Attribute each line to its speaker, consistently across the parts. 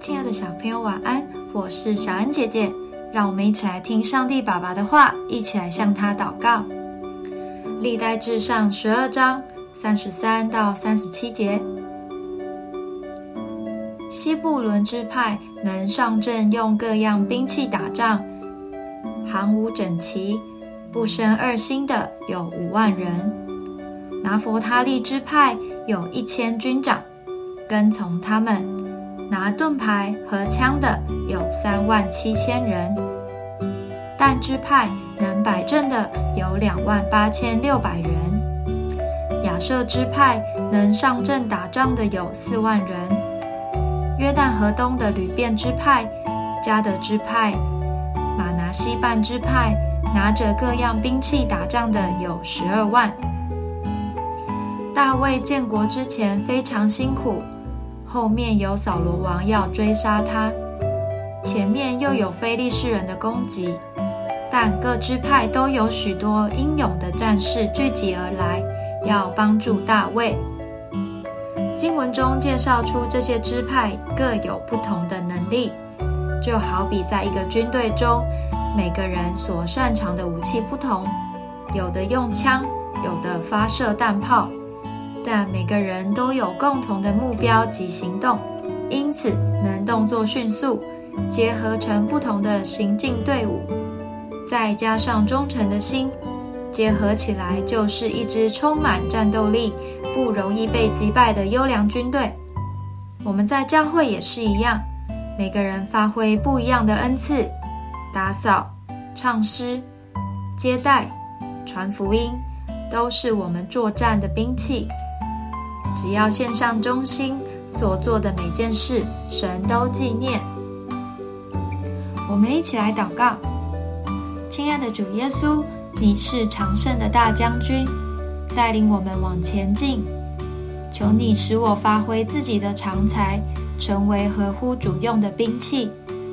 Speaker 1: 亲爱的小朋友，晚安！我是小恩姐姐，让我们一起来听上帝爸爸的话，一起来向他祷告。历代至上十二章三十三到三十七节，西布伦支派能上阵用各样兵器打仗，行伍整齐，不生二心的有五万人。拿佛他利支派有一千军长，跟从他们。拿盾牌和枪的有三万七千人，但支派能摆阵的有两万八千六百人。亚瑟支派能上阵打仗的有四万人。约旦河东的吕便支派、加德支派、马拿西半支派拿着各样兵器打仗的有十二万。大卫建国之前非常辛苦。后面有扫罗王要追杀他，前面又有非利士人的攻击，但各支派都有许多英勇的战士聚集而来，要帮助大卫。经文中介绍出这些支派各有不同的能力，就好比在一个军队中，每个人所擅长的武器不同，有的用枪，有的发射弹炮。但每个人都有共同的目标及行动，因此能动作迅速，结合成不同的行进队伍，再加上忠诚的心，结合起来就是一支充满战斗力、不容易被击败的优良军队。我们在教会也是一样，每个人发挥不一样的恩赐，打扫、唱诗、接待、传福音，都是我们作战的兵器。只要献上忠心，所做的每件事，神都纪念。我们一起来祷告：亲爱的主耶稣，你是常胜的大将军，带领我们往前进。求你使我发挥自己的长才，成为合乎主用的兵器，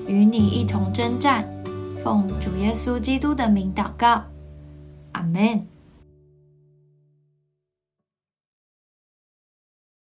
Speaker 1: 与你一同征战。奉主耶稣基督的名祷告，阿门。